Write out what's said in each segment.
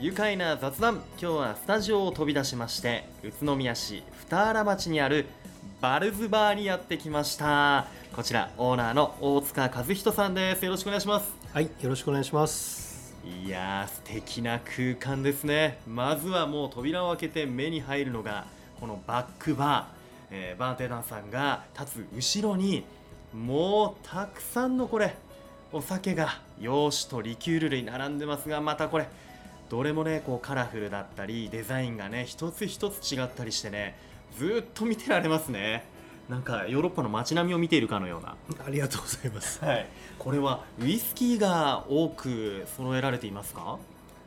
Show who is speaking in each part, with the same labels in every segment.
Speaker 1: 愉快な雑談。今日はスタジオを飛び出しまして宇都宮市二原町にあるバルズバーにやってきました。こちらオーナーの大塚和人さんです。よろしくお願いします。
Speaker 2: はい、よろしくお願いします。
Speaker 1: いやー素敵な空間ですね。まずはもう扉を開けて目に入るのがこのバックバー、えーバーテンダーさんが立つ後ろにもうたくさんのこれお酒が洋酒とリキュール類並んでますがまたこれどれもねこうカラフルだったりデザインがね一つ一つ違ったりしてねずーっと見てられますね。なんかヨーロッパの街並みを見ているかのような。
Speaker 2: ありがとうございます。
Speaker 1: はい、これはウイスキーが多く揃えられていますか？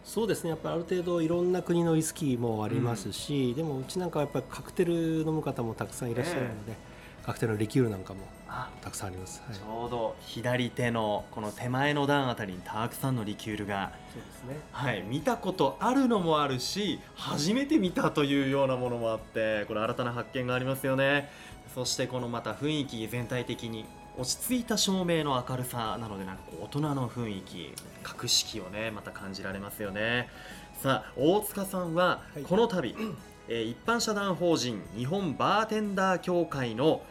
Speaker 2: そうですね、やっぱりある程度いろんな国のウイスキーもありますし、でもうちなんかはやっぱりカクテル飲む方もたくさんいらっしゃるので、カクテルのリキュールなんかも
Speaker 1: あ
Speaker 2: たくさんあります。はい、
Speaker 1: ちょうど左手のこの手前の段あたりにたくさんのリキュールが、
Speaker 2: そうですね。
Speaker 1: はい、見たことあるのもあるし初めて見たというようなものもあってこれ新たな発見がありますよねそしてこのまた雰囲気全体的に落ち着いた照明の明るさなのでなんか大人の雰囲気格式をねまた感じられますよねさあ大塚さんは
Speaker 2: はい
Speaker 1: この度、えー一般社団法人日本バーテンダー協会の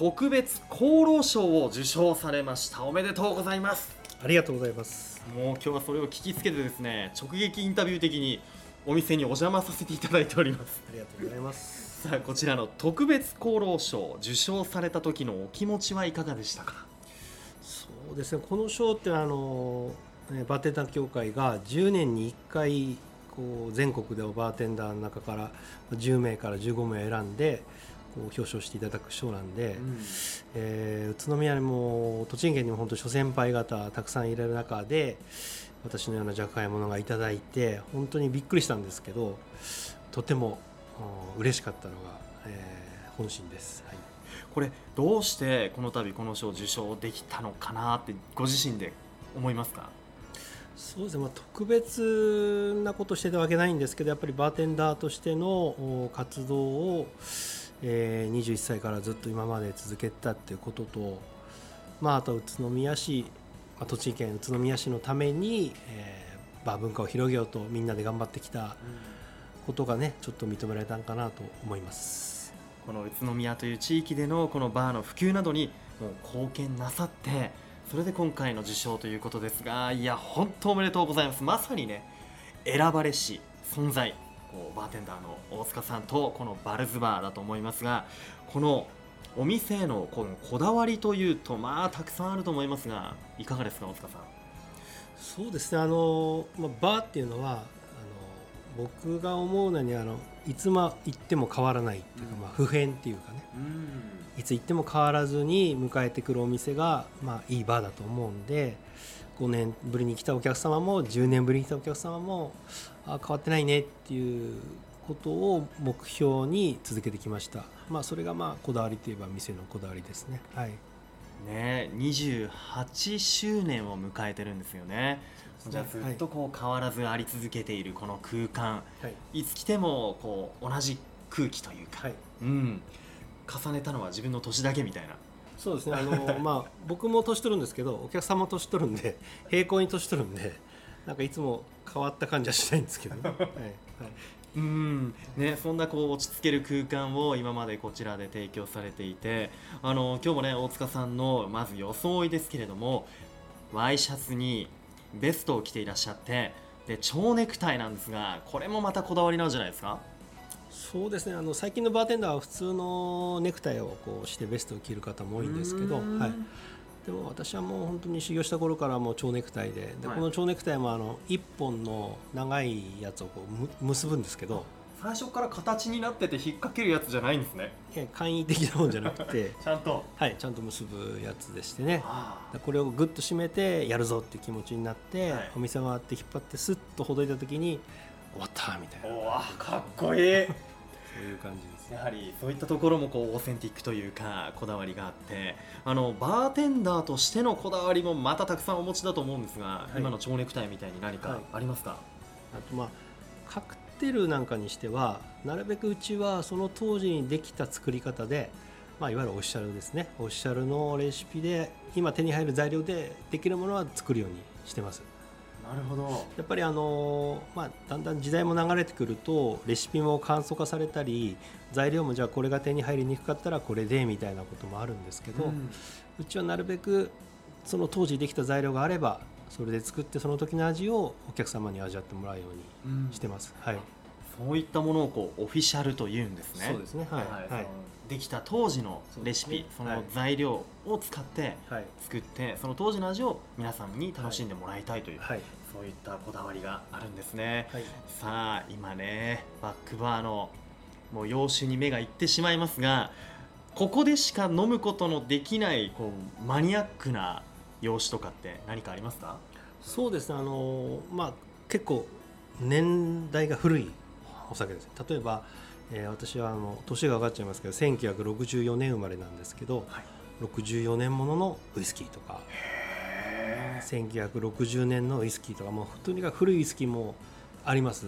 Speaker 1: 特別功労賞を受賞されました。おめでとうございます。
Speaker 2: ありがとうございます。
Speaker 1: もう今日はそれを聞きつけてですね直撃インタビュー的にお店にお邪魔させていただいております。
Speaker 2: ありがとうございます。
Speaker 1: さあこちらの特別功労賞受賞された時のお気持ちはいかがでしたか？
Speaker 2: そうですね、この賞ってあのえーバーテンダー協会が10年に1回こう全国でのバーテンダーの中から10名から15名選んでこう表彰していただく賞なんで。えー宇都宮にも栃木県にも本当諸先輩方たくさんいられる中で私のような若輩者がいただいて本当にびっくりしたんですけどとてもうん嬉しかったのが、えー本心です、はい、
Speaker 1: これどうしてこの度この賞を受賞できたのかなってご自身で思いますか？
Speaker 2: そうですね、まあ、特別なことしてたわけないんですけどやっぱりバーテンダーとしてのお活動を、えー21歳からずっと今まで続けてたっていうことと、まあ、あと宇都宮市、まあ、栃木県宇都宮市のために、えーバー文化を広げようとみんなで頑張ってきたことがねちょっと認められたんかなと思います。
Speaker 1: この宇都宮という地域でのこのバーの普及などにもう貢献なさってそれで今回の受賞ということですがいや本当おめでとうございますまさにね選ばれし存在こうバーテンダーの大塚さんとこのバルズバーだと思いますがこのお店へのこのこだわりというとまあたくさんあると思いますがいかがですか大塚さん？
Speaker 2: そうですね。あの、まあ、バーっていうのはあの僕が思うのにあのいつま行っても変わらないっていうか、
Speaker 1: うん。
Speaker 2: まあ、不変っていうかね。
Speaker 1: うん。
Speaker 2: いつ行っても変わらずに迎えてくるお店が、まあ、いいバーだと思うんで5年ぶりに来たお客様も10年ぶりに来たお客様もあ変わってないねっていうことを目標に続けてきました、まあ、それがまあこだわりといえば店のこだわりですね。はい。
Speaker 1: ね28周年を迎えてるんですよね。じゃあずっとこう変わらずあり続けているこの空間。
Speaker 2: はい。
Speaker 1: いつ来てもこう同じ空気というか、
Speaker 2: はい。
Speaker 1: うん、重ねたのは自分の年だけみたいな。
Speaker 2: そうですね。あの、まあ、僕も年取るんですけどお客様も年取るんで平行に年取るんでなんかいつも変わった感じはしないんですけどね、はいはい。
Speaker 1: うん。ね、そんなこう落ち着ける空間を今までこちらで提供されていてあの今日もね大塚さんのまず装いですけれどもワイシャツにベストを着ていらっしゃってで蝶ネクタイなんですがこれもまたこだわりなんじゃないですか？
Speaker 2: そうですね。あの最近のバーテンダーは普通のネクタイをこうしてベストを着る方も多いんですけど、
Speaker 1: うん。
Speaker 2: はい、でも私はもう本当に修行した頃からもう蝶ネクタイでで、
Speaker 1: はい。
Speaker 2: この蝶ネクタイもあの1本の長いやつをこうむ結ぶんですけど
Speaker 1: 最初から形になってて引っ掛けるやつじゃないんですね。
Speaker 2: いや簡易的なもんじゃなくて、
Speaker 1: ちゃんと。
Speaker 2: はい、ちゃんと結ぶやつでしてね。これをグッと締めてやるぞっていう気持ちになって、
Speaker 1: はい。
Speaker 2: お店回って引っ張ってスッとほどいた時に終わったみたいな。
Speaker 1: おわかっこいい。
Speaker 2: そういう感じです。ね
Speaker 1: やはりそういったところもこうオーセンティックというかこだわりがあってあのバーテンダーとしてのこだわりもまたたくさんお持ちだと思うんですが、
Speaker 2: い。
Speaker 1: 今の蝶ネクタイみたいに何か
Speaker 2: はい。
Speaker 1: ありますか、
Speaker 2: あとまあカクテルなんかにしてはなるべくうちはその当時にできた作り方で、まあ、いわゆるオフィシャルですね。オフィシャルのレシピで今手に入る材料でできるものは作るようにしてます
Speaker 1: なるほど。
Speaker 2: やっぱりあの、まあ、だんだん時代も流れてくるとレシピも簡素化されたり材料もじゃあこれが手に入りにくかったらこれでみたいなこともあるんですけど、
Speaker 1: うん。
Speaker 2: うちはなるべくその当時できた材料があればそれで作ってその時の味をお客様に味わってもらうようにしてます。はい、
Speaker 1: そういったものをこうオフィシャルと言うんですね。
Speaker 2: そうですね。はい、
Speaker 1: はい。
Speaker 2: はい、
Speaker 1: できた当時のレシピそ,、
Speaker 2: そ
Speaker 1: の材料を使って
Speaker 2: はい、
Speaker 1: 作ってその当時の味を皆さんに楽しんでもらいたいという、
Speaker 2: はい、
Speaker 1: そういったこだわりがあるんですね、
Speaker 2: はい、
Speaker 1: さあ今ねバックバーのもう洋酒に目がいってしまいますがここでしか飲むことのできないこうマニアックな洋酒とかって何かありますか？
Speaker 2: そうですね。あのまあ結構年代が古いお酒です。例えば、えー私はあの年が上がっちゃいますけど、1964年生まれなんですけど、
Speaker 1: はい。
Speaker 2: 64年もののウイスキーとか、1960年のウイスキーとかもうとにかく古いウイスキーもあります。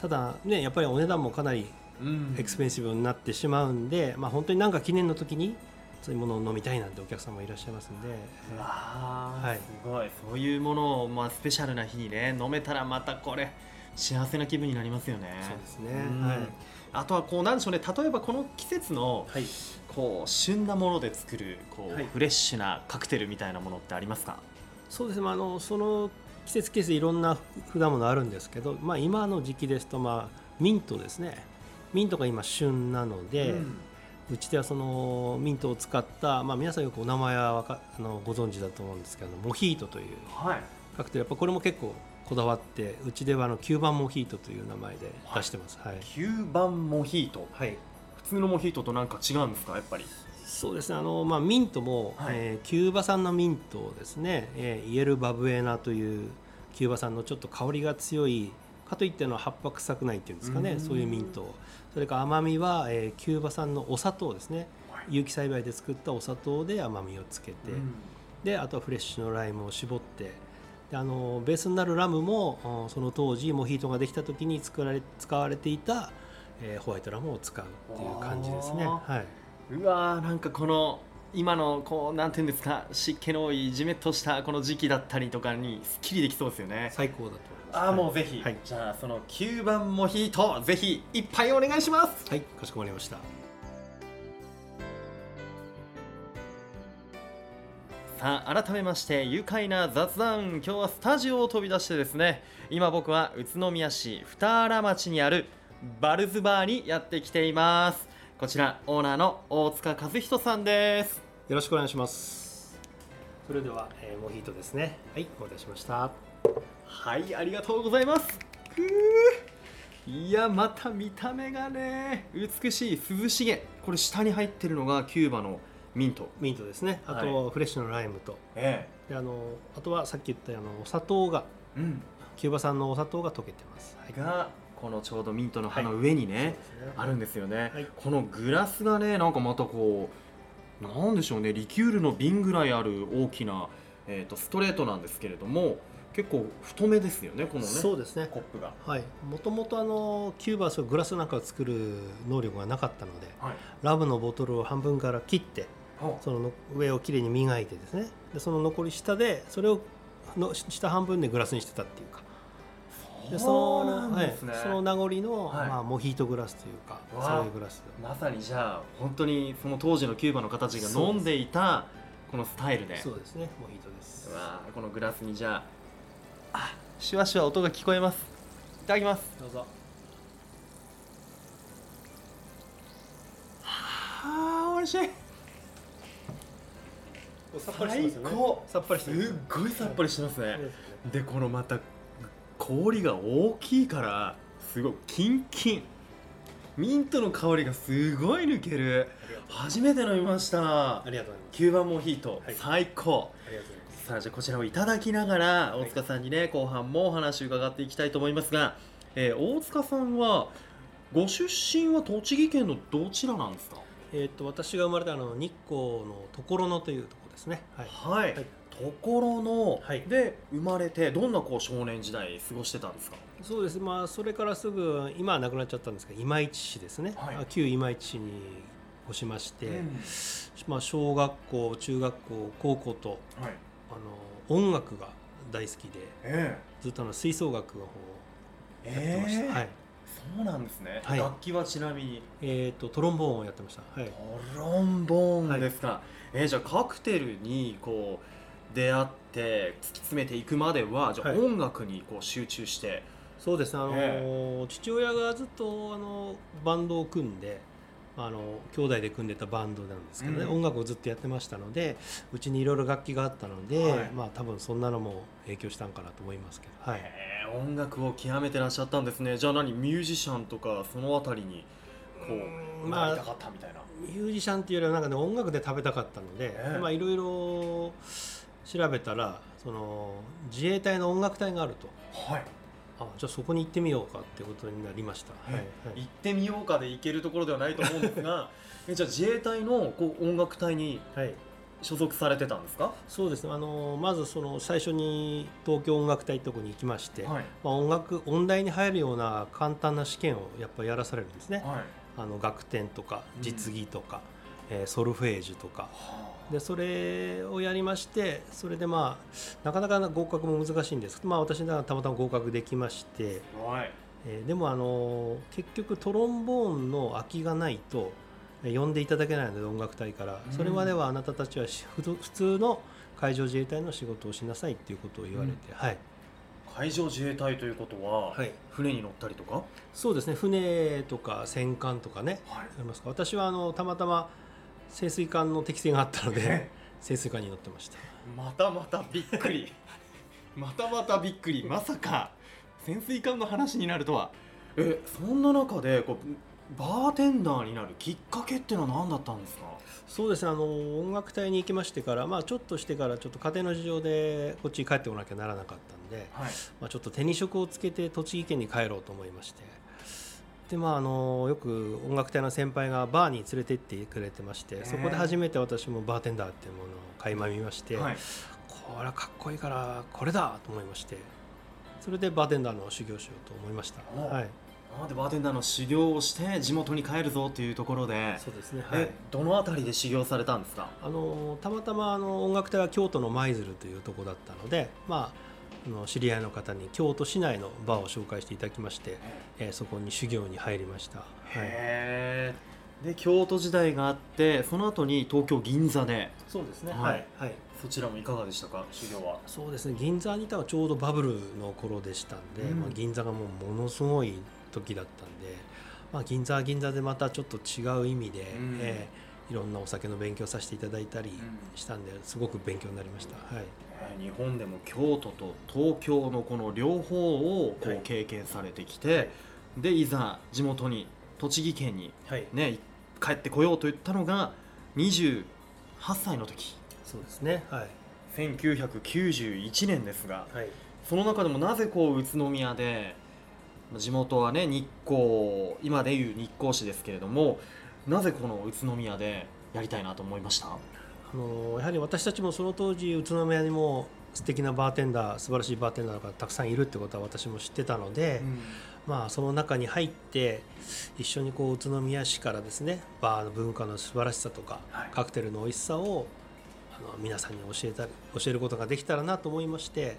Speaker 2: ただねやっぱりお値段もかなり
Speaker 1: うん。
Speaker 2: エクスペンシブになってしまうんで、まあ本当になんか記念の時にそういうものを飲みたいなんてお客様いらっしゃいますんで、
Speaker 1: うわー
Speaker 2: はい。
Speaker 1: すごい。そういうものを、まあ、スペシャルな日にね飲めたらまたこれ幸せな気分になりますよね。
Speaker 2: そうですね。
Speaker 1: うん。
Speaker 2: はい。
Speaker 1: あとはこうなんでしょうね。例えばこの季節の
Speaker 2: はい。
Speaker 1: こう旬なもので作るこう、
Speaker 2: はい。
Speaker 1: フレッシュなカクテルみたいなものってありますか？
Speaker 2: そうです。ね、まあ、あのその季節季節いろんな果物あるんですけど、まあ、今の時期ですと、まあ、ミントですね。ミントが今旬なので、うちではそのミントを使った、まあ、皆さんよくお名前はわかあのご存知だと思うんですけどモヒートという
Speaker 1: はい。
Speaker 2: カクテル。やっぱこれも結構こだわってうちではあの9番モヒートという名前で出してます。はい、
Speaker 1: 9番モヒート？
Speaker 2: はい。
Speaker 1: 普通のモヒートとなんか違うんですか？やっぱり。
Speaker 2: そうですね。あの、まあ、ミントも、
Speaker 1: はい。
Speaker 2: えーキューバ産のミントをですね、えーイエルバブエナというキューバ産のちょっと香りが強いかといっての葉っぱ臭くないっていうんですかね
Speaker 1: うん。
Speaker 2: そういうミントそれから甘みは、えーキューバ産のお砂糖ですね。有機栽培で作ったお砂糖で甘みをつけて、であとはフレッシュのライムを絞ってであのベースになるラムもうんその当時モヒートができた時に作られ使われていた、えーホワイトラムを使うっていう感じですね。
Speaker 1: あ
Speaker 2: はい、
Speaker 1: うわーなんかこの今のこうなんていうんですか湿気の多いじめっとしたこの時期だったりとかにすっきりできそうですよね。
Speaker 2: 最高だと思います。
Speaker 1: ああもうぜひ、
Speaker 2: はい。
Speaker 1: じゃあその9番モヒートぜひ一杯お願いします。
Speaker 2: はい、かしこまりました。
Speaker 1: さあ改めまして愉快な雑談今日はスタジオを飛び出してですね今僕は宇都宮市二荒町にあるバルズバーにやってきていますこちらオーナーの大塚和人さんです
Speaker 2: よろしくお願いします。それでは、えーモヒートですね。はい、お待たせしました。
Speaker 1: はいありがとうございますくーいやまた見た目がね美しい涼しげこれ下に入ってるのがキューバのミント。
Speaker 2: ミントですね。あと、フレッシュのライムと、
Speaker 1: え
Speaker 2: であのあとはさっき言ったあのお砂糖が
Speaker 1: えうん。
Speaker 2: キューバ産のお砂糖が溶けてます。はい。
Speaker 1: がこのちょうどミントの葉の上にね、
Speaker 2: そうですね。
Speaker 1: あるんですよね、
Speaker 2: はい。
Speaker 1: このグラスがねなんかまたこうなんでしょうねリキュールの瓶ぐらいある大きな、えー、とストレートなんですけれども結構太めですよねこのね
Speaker 2: そうですね。
Speaker 1: コップが、
Speaker 2: はい。もともとあのキューバはグラスなんかを作る能力がなかったので、
Speaker 1: はい、
Speaker 2: ラムのボトルを半分から切って、そのの上をきれいに磨いてですね。でその残り下でそれをの下半分でグラスにしてたっていうか。でその
Speaker 1: なんですね、
Speaker 2: はい、その名残の、
Speaker 1: はい。
Speaker 2: まあ、モヒートグラスというかそういうグラス。
Speaker 1: まさにじゃあ本当にその当時のキューバの方たちが飲んでいたこのスタイルで。
Speaker 2: そうですね。モヒートです。
Speaker 1: うわーこのグラスにじゃああシュワシュワ音が聞こえます。いただきます。
Speaker 2: どうぞ。
Speaker 1: はあ美味しい
Speaker 2: さっぱりしてますよね
Speaker 1: 最高。
Speaker 2: さっぱりしてます
Speaker 1: すっごいさっぱりしてますね。
Speaker 2: そうで
Speaker 1: このまた氷が大きいからすごいキンキン。ミントの香りがすごい抜ける。初めて飲みました。
Speaker 2: ありがとうございます。
Speaker 1: キューバモヒート、
Speaker 2: はい。
Speaker 1: 最高。
Speaker 2: ありがとうございます。
Speaker 1: さあじゃあこちらをいただきながら
Speaker 2: い。
Speaker 1: 大塚さんにね、後半もお話を伺っていきたいと思いますが、えー大塚さんはご出身は栃木県のどちらなんですか？
Speaker 2: えーっと私が生まれたあの日光の所野というところですね。はい。
Speaker 1: はい、
Speaker 2: はい。
Speaker 1: ところの、
Speaker 2: はい。
Speaker 1: で生まれてどんなこう少年時代過ごしてたんですか？
Speaker 2: そうです。まあそれからすぐ今はなくなっちゃったんですが今市市ですね、
Speaker 1: はい。
Speaker 2: あ旧今市市に越しまして、
Speaker 1: うん。
Speaker 2: まあ、小学校中学校高校と
Speaker 1: はい。
Speaker 2: あの音楽が大好きで
Speaker 1: え
Speaker 2: ずっとあの吹奏楽を
Speaker 1: え
Speaker 2: やってました、
Speaker 1: ええ。
Speaker 2: はい。
Speaker 1: そうなんですね、
Speaker 2: はい。
Speaker 1: 楽器はちなみに？
Speaker 2: えー、とトロンボーンをやってました。はい。
Speaker 1: トロンボーンですか、えーじゃあカクテルにこう出会って突き詰めていくまではじゃあ
Speaker 2: はい
Speaker 1: 音楽にこう集中して、
Speaker 2: そうです。ねあの、
Speaker 1: え。
Speaker 2: 父親がずっとあのバンドを組んであの兄弟で組んでたバンドなんですけどね、
Speaker 1: うん。
Speaker 2: 音楽をずっとやってましたのでうちにいろいろ楽器があったので、
Speaker 1: はい。
Speaker 2: まあ多分そんなのも影響したんかなと思いますけど、はい、
Speaker 1: えー音楽を極めてらっしゃったんですね。じゃあ何ミュージシャンとかそのあたりにこう
Speaker 2: うん
Speaker 1: なりたかったみたいな、
Speaker 2: ミュージシャンっていうよりはなんかね音楽で食べたかったので、
Speaker 1: ええ。
Speaker 2: まあいろいろ調べたらその自衛隊の音楽隊があると。
Speaker 1: はい。
Speaker 2: あじゃあそこに行ってみようかってことになりました、はいはい。
Speaker 1: 行ってみようかで行けるところではないと思うんですが えじゃあ自衛隊のこう音楽隊に
Speaker 2: はい、
Speaker 1: 所属されてたんですか？
Speaker 2: そうですね。あのまずその最初に東京音楽隊ってとこに行きまして、
Speaker 1: はい。
Speaker 2: まあ、音楽音大に入るような簡単な試験をやっぱりやらされるんですね、
Speaker 1: はい
Speaker 2: あの楽天とか
Speaker 1: うん。
Speaker 2: 実技とか、えーソルフェージュとか。でそれをやりましてそれでまあなかなか合格も難しいんですけど、まあ、私ならたまたま合格できまして、
Speaker 1: はい。
Speaker 2: えーでもあの結局トロンボーンの空きがないとえー呼んでいただけないので音楽隊から。
Speaker 1: うん。
Speaker 2: それまではあなたたちは普通の海上自衛隊の仕事をしなさいっていうことを言われて、はい、
Speaker 1: 海上自衛隊ということは、
Speaker 2: はい。
Speaker 1: 船に乗ったりとか、
Speaker 2: そうですね。船とか戦艦とかね
Speaker 1: はい、
Speaker 2: ありますか？私はあのたまたま潜水艦の適性があったので潜水艦に乗ってました。
Speaker 1: またまたびっくり。またまたびっくり。まさか潜水艦の話になるとは。えそんな中でこうバーテンダーになるきっかけっていうのは何だったんですか？
Speaker 2: そうですね。あの音楽隊に行きましてから、まあ、ちょっとしてからちょっと家庭の事情でこっちに帰ってこなきゃならなかったんで、
Speaker 1: はい。
Speaker 2: まあ、ちょっと手に職をつけて栃木県に帰ろうと思いまして。でまああのよく音楽隊の先輩がバーに連れて行ってくれてましてそこで初めて私もバーテンダーっていうものを垣間見まして、
Speaker 1: はい。
Speaker 2: これはかっこいいからこれだと思いましてそれでバーテンダーの修行しようと思いました、
Speaker 1: お
Speaker 2: はい、
Speaker 1: でバーテンダーの修行をして地元に帰るぞというところで、
Speaker 2: そうですね、はい。
Speaker 1: え、どの辺りで修行されたんですか？
Speaker 2: あのたまたまあの音楽隊は京都の舞鶴というところだったので、まあ、あの知り合いの方に京都市内のバーを紹介していただきまして、えーそこに修行に入りました、はい、
Speaker 1: へえ。で京都時代があってその後に東京銀座で。
Speaker 2: そうですね
Speaker 1: はい。
Speaker 2: はい、はい、
Speaker 1: そちらもいかがでしたか？修行は。
Speaker 2: そうですね銀座にいたのはちょうどバブルの頃でしたんで、
Speaker 1: うん。
Speaker 2: まあ、銀座がもうものすごい時だったんで、まあ、銀座は銀座でまたちょっと違う意味で、
Speaker 1: うん。
Speaker 2: えーいろんなお酒の勉強させていただいたり
Speaker 1: ん。
Speaker 2: したんですごく勉強になりました、はい、
Speaker 1: えー日本でも京都と東京のこの両方をこ
Speaker 2: はいう
Speaker 1: 経験されてきて、でいざ地元に栃木県に
Speaker 2: はい、
Speaker 1: ね帰ってこようと言ったのが28歳の時。
Speaker 2: そうですね。はい、
Speaker 1: 1991年ですが
Speaker 2: はい。
Speaker 1: その中でもなぜこう宇都宮でまあ地元はね日光今でいう日光市ですけれどもなぜこの宇都宮でやりたいなと思いました？
Speaker 2: あのやはり私たちもその当時宇都宮にも素敵なバーテンダー素晴らしいバーテンダーがたくさんいるってことは私も知ってたので、まあ、その中に入って一緒にこう宇都宮市からですねバーの文化の素晴らしさとか、
Speaker 1: はい。
Speaker 2: カクテルの美味しさをあの皆さんに教えたり教えることができたらなと思いまして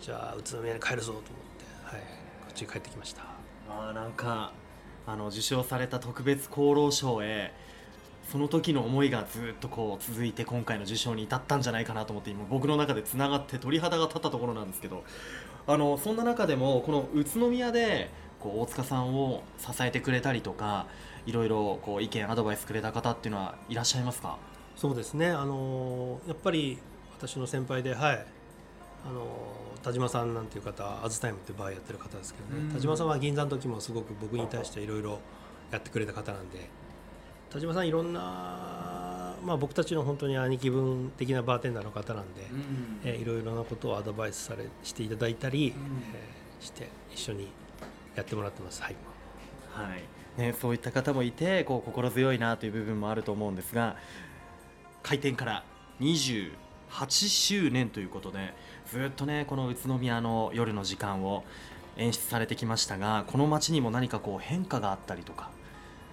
Speaker 2: じゃあ宇都宮に帰るぞと思って、はい、こっちに帰ってきました。
Speaker 1: まあなんかあの受賞された特別功労賞へその時の思いがずっとこう続いて今回の受賞に至ったんじゃないかなと思って今僕の中でつながって鳥肌が立ったところなんですけどあのそんな中でもこの宇都宮でこう大塚さんを支えてくれたりとかいろいろこう意見アドバイスくれた方っていうのはいらっしゃいますか？
Speaker 2: そうですね。あのやっぱり私の先輩ではいあの田島さんなんていう方アズタイムっていうバーやってる方ですけどね、
Speaker 1: うん。
Speaker 2: 田島さんは銀座の時もすごく僕に対していろいろやってくれた方なんで。田島さんいろんな、まあ、僕たちの本当に兄貴分的なバーテンダーの方なんで、えーいろいろなことをアドバイスされしていただいたり、
Speaker 1: うん。
Speaker 2: えーして一緒にやってもらってます。はい。
Speaker 1: はい。ね、そういった方もいてこう心強いなという部分もあると思うんですが開店から28周年ということでずっとねこの宇都宮の夜の時間を演出されてきましたがこの街にも何かこう変化があったりとか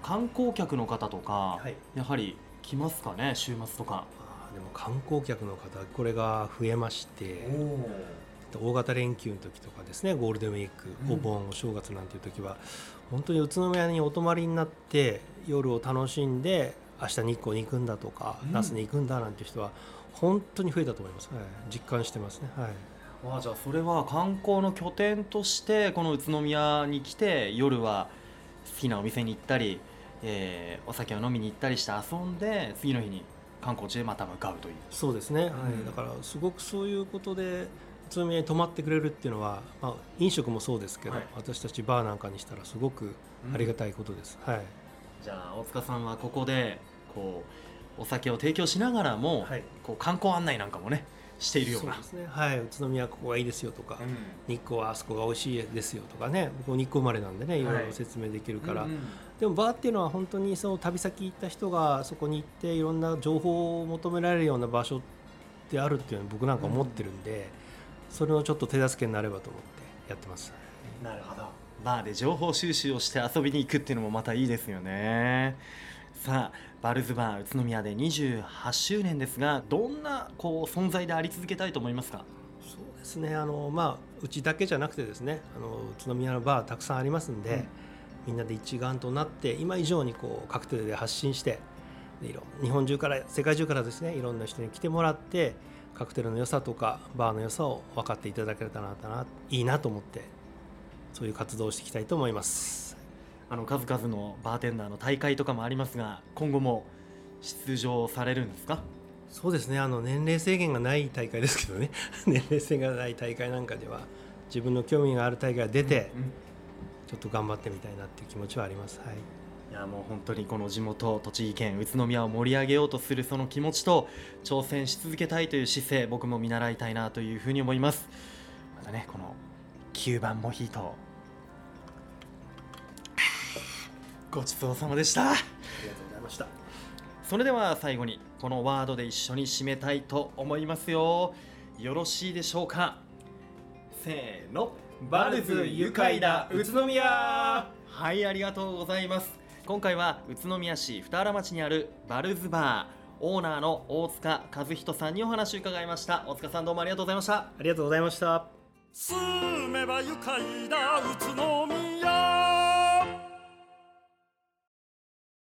Speaker 1: 観光客の方とか、
Speaker 2: はい。
Speaker 1: やはり来ますかね週末とか。
Speaker 2: でも観光客の方これが増えまして大型連休の時とかですねゴールデンウィークお盆、お正月なんていう時は本当に宇都宮にお泊まりになって夜を楽しんで明日日光に行くんだとか、那須に行くんだなんて人は本当に増えたと思います、はい、実感してますね。はい。
Speaker 1: あじゃあそれは観光の拠点としてこの宇都宮に来て夜は好きなお店に行ったり、えーお酒を飲みに行ったりして遊んで次の日に観光地へまた向かうという。
Speaker 2: そうですね、はい。
Speaker 1: うん。
Speaker 2: だからすごくそういうことで宇都宮に泊まってくれるっていうのは、まあ、飲食もそうですけど、
Speaker 1: はい。
Speaker 2: 私たちバーなんかにしたらすごくありがたいことです、はい、
Speaker 1: じゃあ大塚さんはここでこうお酒を提供しながらも、
Speaker 2: はい。
Speaker 1: こう観光案内なんかもねしているような。
Speaker 2: そうですね、はい、宇都宮ここがいいですよとか、
Speaker 1: うん。
Speaker 2: 日光はあそこが美味しいですよとかね。僕日光生まれなんでねい。ろい
Speaker 1: はい
Speaker 2: ろ説明できるから、
Speaker 1: うんうん。
Speaker 2: でもバーっていうのは本当にその旅先行った人がそこに行っていろんな情報を求められるような場所であるっていうのは僕なんか思ってるんで、それのちょっと手助けになればと思ってやってます。
Speaker 1: なるほど。バーで情報収集をして遊びに行くっていうのもまたいいですよねさあバルズバー宇都宮で28周年ですがどんなこう存在であり続けたいと思いますか？
Speaker 2: そうですね。あの、まあ、うちだけじゃなくてですねあの宇都宮のバーたくさんありますんで、
Speaker 1: うん。
Speaker 2: みんなで一丸となって今以上にこうカクテルで発信してでいろ日本中から世界中からですねいろんな人に来てもらってカクテルの良さとかバーの良さを分かっていただけたらないいなと思ってそういう活動をしていきたいと思います。
Speaker 1: あの数々のバーテンダーの大会とかもありますが今後も出場されるんですか？
Speaker 2: そうですね。あの年齢制限がない大会ですけどね。年齢制限がない大会なんかでは自分の興味がある大会が出て、ちょっと頑張ってみたいなっていう気持ちはあります。はい。
Speaker 1: いやもう本当にこの地元栃木県宇都宮を盛り上げようとするその気持ちと挑戦し続けたいという姿勢僕も見習いたいなというふうに思います。またねこの9番モヒートごちそうさまでした。
Speaker 2: ありがとうございました。
Speaker 1: それでは最後にこのワードで一緒に締めたいと思いますよ。よろしいでしょうか？せーの。
Speaker 2: バルズ愉快だ。宇都宮。
Speaker 1: はいありがとうございます。今回は宇都宮市二原町にあるバルズバー。オーナーの大塚和人さんにお話を伺いました。大塚さんどうもありがとうございました。
Speaker 2: ありがとうございました。
Speaker 3: 住めば愉快だ。宇都宮